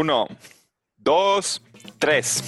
Uno, dos, tres.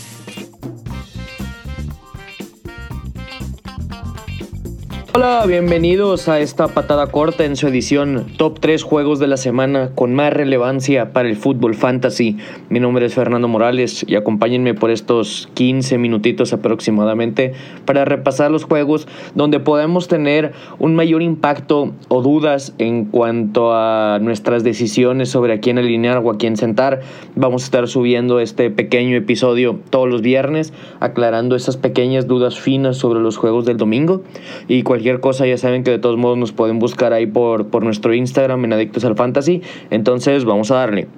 Hola, bienvenidos a esta patada corta en su edición Top 3 Juegos de la Semana con más relevancia para el fútbol fantasy. Mi nombre es Fernando Morales y acompáñenme por estos 15 minutitos aproximadamente para repasar los juegos donde podemos tener un mayor impacto o dudas en cuanto a nuestras decisiones sobre a quién alinear o a quién sentar. Vamos a estar subiendo este pequeño episodio todos los viernes, aclarando esas pequeñas dudas finas sobre los juegos del domingo y cualquier cosa, ya saben que de todos modos nos pueden buscar ahí por, por nuestro Instagram en Adictos al Fantasy. Entonces, vamos a darle.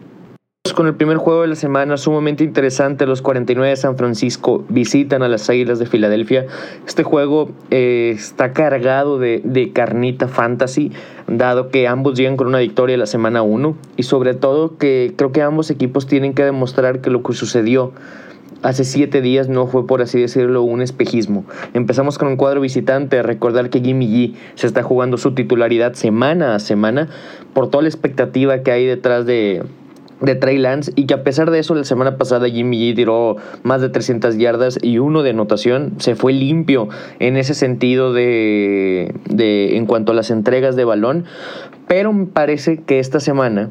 Con el primer juego de la semana, sumamente interesante, los 49 de San Francisco visitan a las Águilas de Filadelfia. Este juego eh, está cargado de, de, carnita fantasy, dado que ambos llegan con una victoria la semana 1 y sobre todo que creo que ambos equipos tienen que demostrar que lo que sucedió hace siete días no fue, por así decirlo, un espejismo. Empezamos con un cuadro visitante, recordar que Jimmy G se está jugando su titularidad semana a semana por toda la expectativa que hay detrás de, Trey Lance y que a pesar de eso la semana pasada Jimmy G tiró más de 300 yardas y uno de anotación se fue limpio en ese sentido de, de en cuanto a las entregas de balón pero me parece que esta semana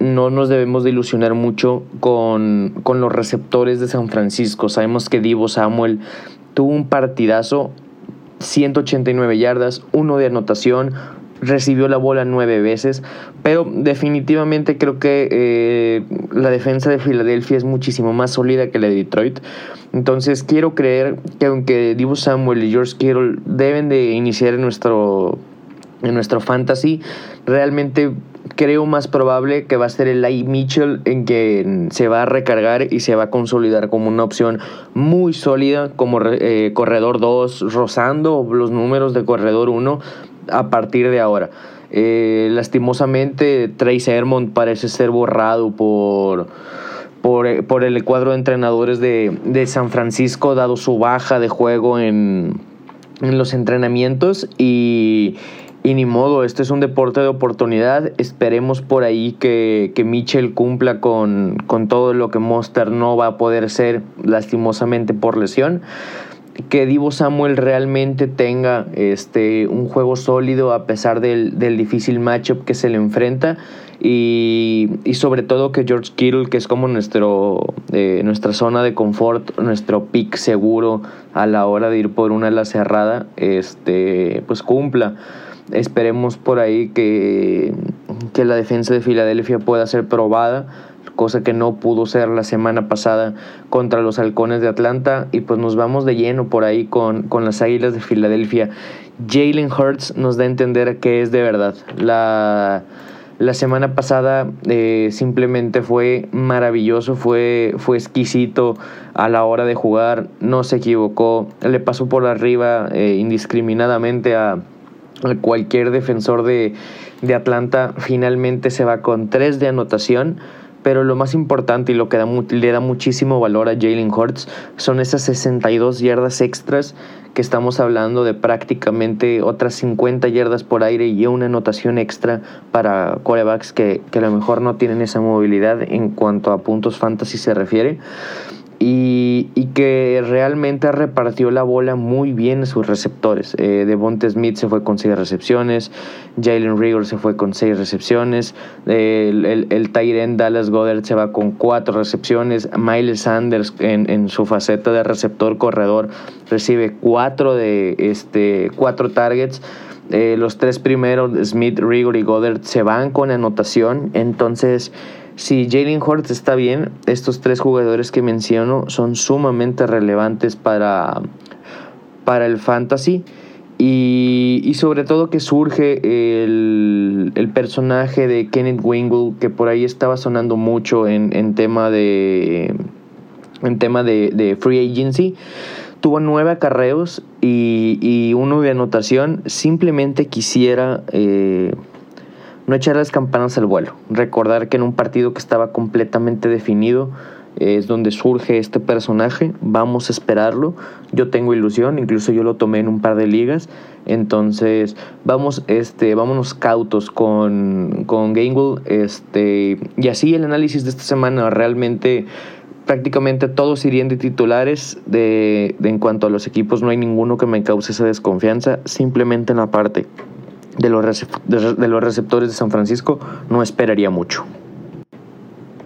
no nos debemos de ilusionar mucho con, con, los receptores de San Francisco. Sabemos que Divo Samuel tuvo un partidazo, 189 yardas, uno de anotación, recibió la bola nueve veces, pero definitivamente creo que eh, la defensa de Filadelfia es muchísimo más sólida que la de Detroit. Entonces quiero creer que aunque Divo Samuel y George Kittle deben de iniciar en nuestro, en nuestro fantasy, realmente creo más probable que va a ser el Light Mitchell en que se va a recargar y se va a consolidar como una opción muy sólida como eh, corredor 2, rozando los números de corredor 1 a partir de ahora. Eh, lastimosamente, Trey Sermon parece ser borrado por, por, por, el cuadro de entrenadores de, de, San Francisco, dado su baja de juego en, en los entrenamientos y ni modo, este es un deporte de oportunidad. Esperemos por ahí que, que Mitchell cumpla con, con todo lo que Monster no va a poder ser lastimosamente por lesión que Divo Samuel realmente tenga este, un juego sólido a pesar del, del difícil matchup que se le enfrenta y, y, sobre todo que George Kittle, que es como nuestro, eh, nuestra zona de confort, nuestro pick seguro a la hora de ir por una ala cerrada, este, pues cumpla. Esperemos por ahí que, que la defensa de Filadelfia pueda ser probada, cosa que no pudo ser la semana pasada contra los halcones de Atlanta. Y pues nos vamos de lleno por ahí con, con las Águilas de Filadelfia. Jalen Hurts nos da a entender que es de verdad. La, la semana pasada eh, simplemente fue maravilloso, fue, fue exquisito a la hora de jugar, no se equivocó, le pasó por arriba eh, indiscriminadamente a cualquier defensor de, de, Atlanta finalmente se va con tres de anotación. Pero lo más importante y lo que le da muchísimo valor a Jalen Hurts son esas 62 yardas extras que estamos hablando de prácticamente otras 50 yardas por aire y una anotación extra para corebacks que, que a lo mejor no tienen esa movilidad en cuanto a puntos fantasy se refiere y, y, que realmente repartió la bola muy bien a sus receptores. Eh, Devonte Smith se fue con 6 recepciones, Jalen Rigor se fue con 6 recepciones, el, el, el Dallas Goddard se va con 4 recepciones, Miles Sanders en, en, su faceta de receptor corredor recibe 4 de este, cuatro targets. Eh, los tres primeros, Smith, Rigor y Goddard, se van con anotación. Entonces, si Jalen Hurts está bien, estos tres jugadores que menciono son sumamente relevantes para, para el fantasy. Y, y, sobre todo que surge el, el, personaje de Kenneth Wingle, que por ahí estaba sonando mucho en, en tema de en tema de, de, free agency. Tuvo nueve acarreos y, y uno de anotación. Simplemente quisiera eh, no echar las campanas al vuelo. Recordar que en un partido que estaba completamente definido, es donde surge este personaje. Vamos a esperarlo. Yo tengo ilusión, incluso yo lo tomé en un par de ligas. Entonces, vamos, este, vámonos cautos con, con Gainwell. Este, y así el análisis de esta semana realmente prácticamente todos irían de titulares. De, en cuanto a los equipos, no hay ninguno que me cause esa desconfianza. Simplemente en la parte de los, receptores de San Francisco no esperaría mucho.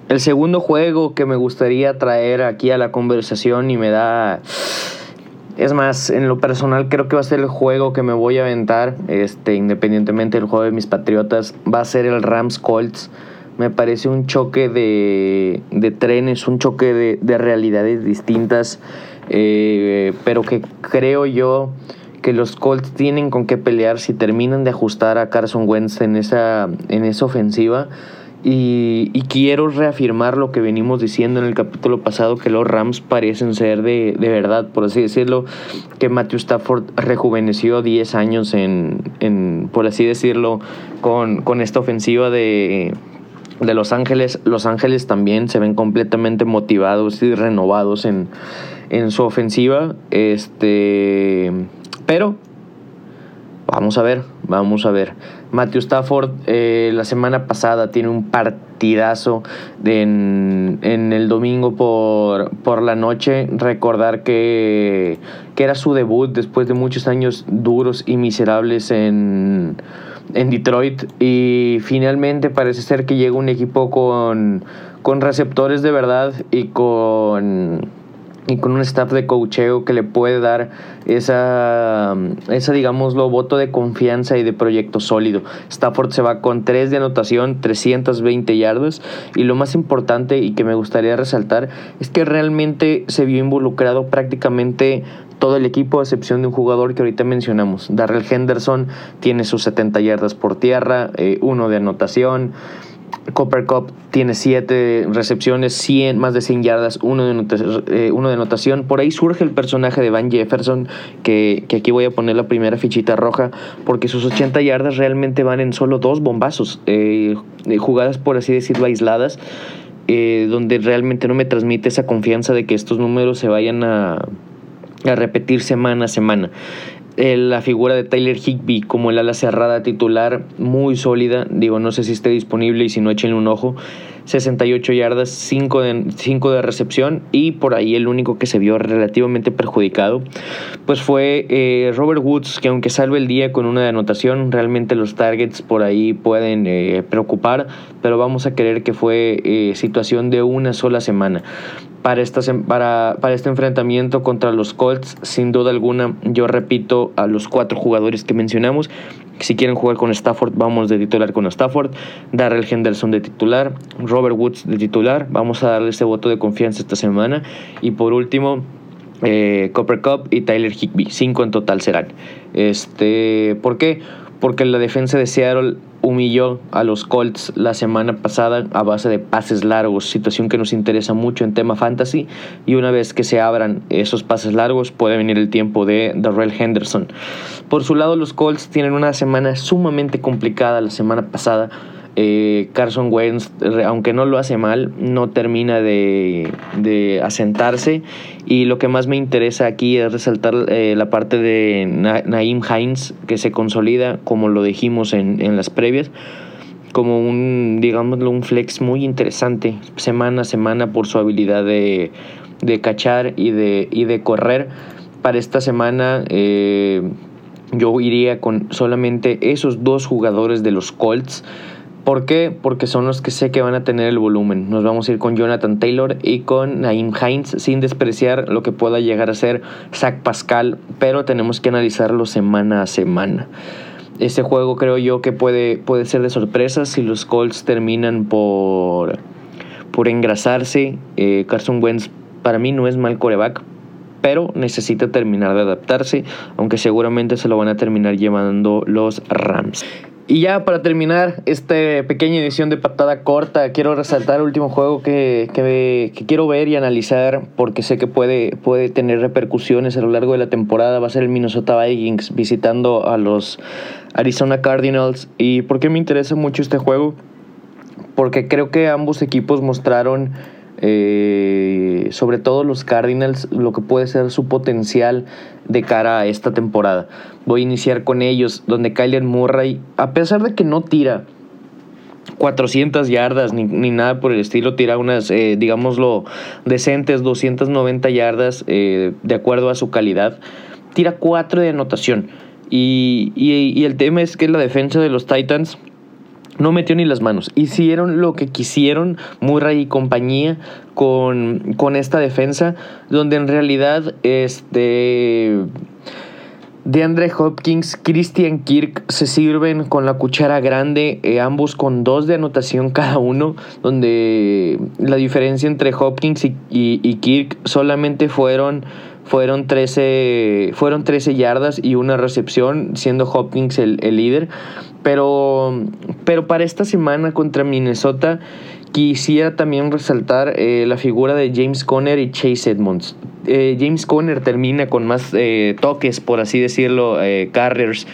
El segundo juego que me gustaría traer aquí a la conversación y me da... Es más, en lo personal creo que va a ser el juego que me voy a aventar, este, independientemente del juego de mis Patriotas, va a ser el Rams Colts. Me parece un choque de, de trenes, un choque de, de realidades distintas, eh, pero que creo yo que los Colts tienen con qué pelear si terminan de ajustar a Carson Wentz en esa, en esa ofensiva y, quiero reafirmar lo que venimos diciendo en el capítulo pasado, que los Rams parecen ser de, verdad, por así decirlo, que Matthew Stafford rejuveneció 10 años en, por así decirlo, con, esta ofensiva de, de Los Ángeles. Los Ángeles también se ven completamente motivados y renovados en, en su ofensiva. Este, pero Vamos a ver, vamos a ver. Matthew Stafford eh, la semana pasada tiene un partidazo en, el domingo por, por la noche. Recordar que, que, era su debut después de muchos años duros y miserables en, en Detroit. Y finalmente parece ser que llega un equipo con, con receptores de verdad y con y con un staff de coacheo que le puede dar esa, esa digámoslo, voto de confianza y de proyecto sólido. Stafford se va con 3 de anotación, 320 yardas y lo más importante y que me gustaría resaltar es que realmente se vio involucrado prácticamente todo el equipo, a excepción de un jugador que ahorita mencionamos. Darrell Henderson tiene sus 70 yardas por tierra, eh, uno de anotación. Copper Cup tiene 7 recepciones, 100, más de 100 yardas, uno de, eh, uno de anotación. Por ahí surge el personaje de Van Jefferson, que, aquí voy a poner la primera fichita roja, porque sus 80 yardas realmente van en solo dos bombazos, eh, eh, jugadas por así decirlo aisladas, donde realmente no me transmite esa confianza de que estos números se vayan a, a repetir semana a semana la figura de Tyler Higby como el ala cerrada titular, muy sólida. Digo, no sé si esté disponible y si no, echen un ojo. 68 yardas, 5 de, 5 de recepción y por ahí el único que se vio relativamente perjudicado pues fue eh, Robert Woods que aunque salve el día con una anotación realmente los targets por ahí pueden eh, preocupar pero vamos a creer que fue eh, situación de una sola semana para, esta, para, para este enfrentamiento contra los Colts sin duda alguna yo repito a los cuatro jugadores que mencionamos si quieren jugar con Stafford, vamos de titular con Stafford. Darrell Henderson de titular. Robert Woods de titular. Vamos a darle ese voto de confianza esta semana. Y por último, eh, Copper Cup y Tyler Higby. Cinco en total serán. Este, ¿Por qué? Porque la defensa de Seattle humilló a los Colts la semana pasada a base de pases largos, situación que nos interesa mucho en tema fantasy. Y una vez que se abran esos pases largos, puede venir el tiempo de Darrell Henderson. Por su lado, los Colts tienen una semana sumamente complicada la semana pasada eh, Carson Wentz, aunque no lo hace mal, no termina de, asentarse. Y lo que más me interesa aquí es resaltar eh, la parte de Naim Hines, que se consolida, como lo dijimos en, las previas, como un, digámoslo, un flex muy interesante, semana a semana, por su habilidad de, cachar y de, y de correr. Para esta semana. Eh, yo iría con solamente esos dos jugadores de los Colts. ¿Por qué? Porque son los que sé que van a tener el volumen. Nos vamos a ir con Jonathan Taylor y con Naim Hines sin despreciar lo que pueda llegar a ser Zach Pascal, pero tenemos que analizarlo semana a semana. Este juego creo yo que puede, puede ser de sorpresa si los Colts terminan por, por engrasarse. Eh, Carson Wentz para mí no es mal coreback, pero necesita terminar de adaptarse, aunque seguramente se lo van a terminar llevando los Rams. Y ya para terminar esta pequeña edición de patada corta, quiero resaltar el último juego que, quiero ver y analizar porque sé que puede, puede tener repercusiones a lo largo de la temporada. Va a ser el Minnesota Vikings visitando a los Arizona Cardinals. ¿Y por qué me interesa mucho este juego? Porque creo que ambos equipos mostraron eh, sobre todo los Cardinals, lo que puede ser su potencial de cara a esta temporada. Voy a iniciar con ellos, donde Kyler Murray, a pesar de que no tira 400 yardas ni, nada por el estilo, tira unas, eh, digámoslo, decentes 290 yardas eh, de acuerdo a su calidad, tira 4 de anotación. Y, y el tema es que la defensa de los Titans no metió ni las manos. Hicieron lo que quisieron Murray y compañía con, con esta defensa, donde en realidad este de Andre Hopkins, Christian Kirk se sirven con la cuchara grande, eh, ambos con dos de anotación cada uno, donde la diferencia entre Hopkins y, Kirk solamente fueron, fueron, 13, fueron 13 yardas y una recepción, siendo Hopkins el líder. Pero, pero para esta semana contra Minnesota quisiera también resaltar eh, la figura de James Conner y Chase Edmonds. Eh, James Conner termina con más eh, toques, por así decirlo, carriers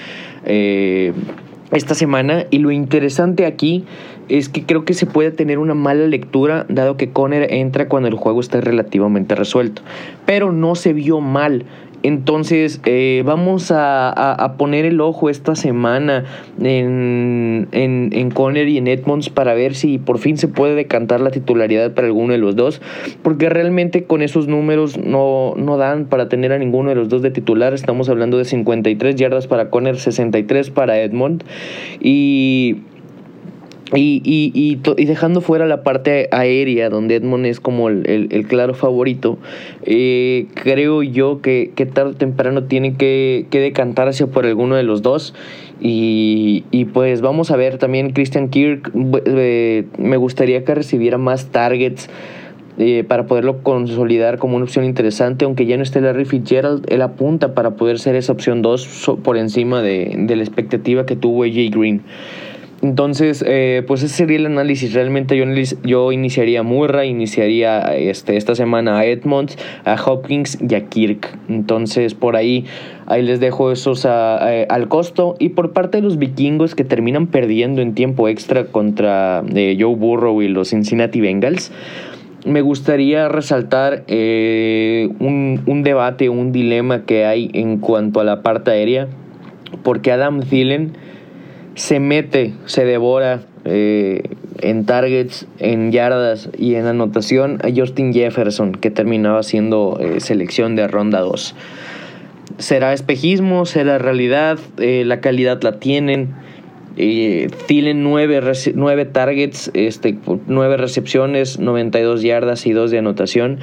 esta semana. Y lo interesante aquí es que creo que se puede tener una mala lectura dado que Conner entra cuando el juego está relativamente resuelto. Pero no se vio mal entonces, eh, vamos a, poner el ojo esta semana en, en, en, Conner y en Edmonds para ver si por fin se puede decantar la titularidad para alguno de los dos, porque realmente con esos números no, no dan para tener a ninguno de los dos de titular. Estamos hablando de 53 yardas para Conner, 63 para Edmond. Y y, y, y, dejando fuera la parte aérea, donde Edmond es como el, claro favorito, eh, creo yo que, que, tarde o temprano tiene que, que decantarse por alguno de los dos. Y, y, pues vamos a ver también Christian Kirk, eh, me gustaría que recibiera más targets. Eh, para poderlo consolidar como una opción interesante, aunque ya no esté Larry Fitzgerald, él apunta para poder ser esa opción 2 por encima de, de la expectativa que tuvo AJ Green. Entonces, eh, pues ese sería el análisis. Realmente yo, yo iniciaría a Murray, iniciaría este, esta semana a Edmonds, a Hopkins y a Kirk. Entonces, por ahí, ahí les dejo esos al costo. Y por parte de los vikingos que terminan perdiendo en tiempo extra contra eh, Joe Burrow y los Cincinnati Bengals, me gustaría resaltar eh, un, un debate, un dilema que hay en cuanto a la parte aérea. Porque Adam Thielen se mete, se devora eh, en targets, en yardas y en anotación a Justin Jefferson, que terminaba siendo eh, selección de ronda 2. ¿Será espejismo? ¿Será realidad? Eh, la calidad la tienen. Thielen 9, targets, este, 9 recepciones, 92 yardas y 2 de anotación.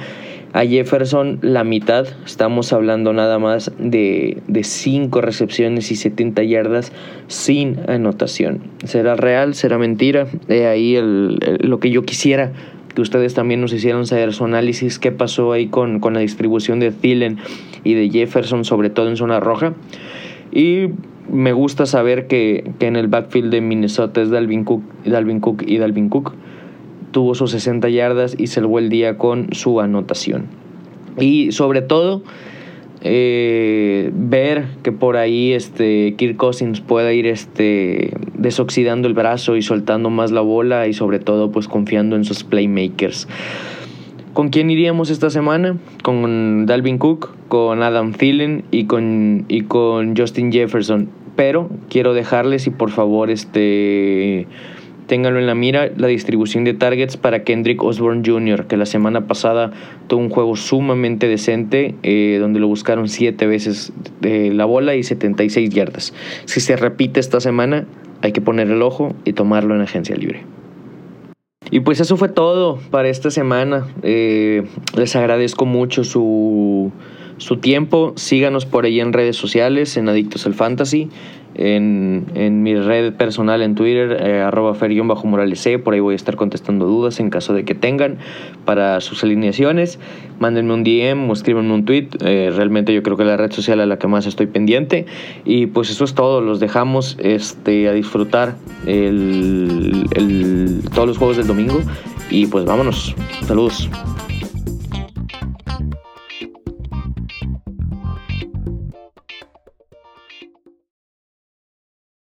A Jefferson la mitad, estamos hablando nada más de, de 5 recepciones y 70 yardas sin anotación. ¿Será real? ¿Será mentira? De ahí lo que yo quisiera que ustedes también nos hicieran saber su análisis, qué pasó ahí con, la distribución de Thielen y de Jefferson, sobre todo en zona roja. Y me gusta saber que, en el backfield de Minnesota es Dalvin Cook, Dalvin Cook y Dalvin Cook tuvo sus 60 yardas y salvó el día con su anotación. Y sobre todo, eh, ver que por ahí este Kirk Cousins pueda ir este desoxidando el brazo y soltando más la bola y sobre todo pues confiando en sus playmakers. ¿Con quién iríamos esta semana? Con Dalvin Cook, con Adam Thielen y con, y con Justin Jefferson. Pero quiero dejarles y por favor este Ténganlo en la mira la distribución de targets para Kendrick Osborne Jr., que la semana pasada tuvo un juego sumamente decente, eh, donde lo buscaron 7 veces la bola y 76 yardas. Si se repite esta semana, hay que poner el ojo y tomarlo en agencia libre. Y pues eso fue todo para esta semana. Eh, les agradezco mucho su, su tiempo. Síganos por ahí en redes sociales, en Adictos al Fantasy en, en mi red personal en Twitter, eh, arroba fer-morales C, por ahí voy a estar contestando dudas en caso de que tengan para sus alineaciones. Mándenme un DM o escríbanme un tweet, eh, realmente yo creo que la red social a la que más estoy pendiente. Y pues eso es todo, los dejamos este, a disfrutar el, el, todos los juegos del domingo y pues vámonos, saludos.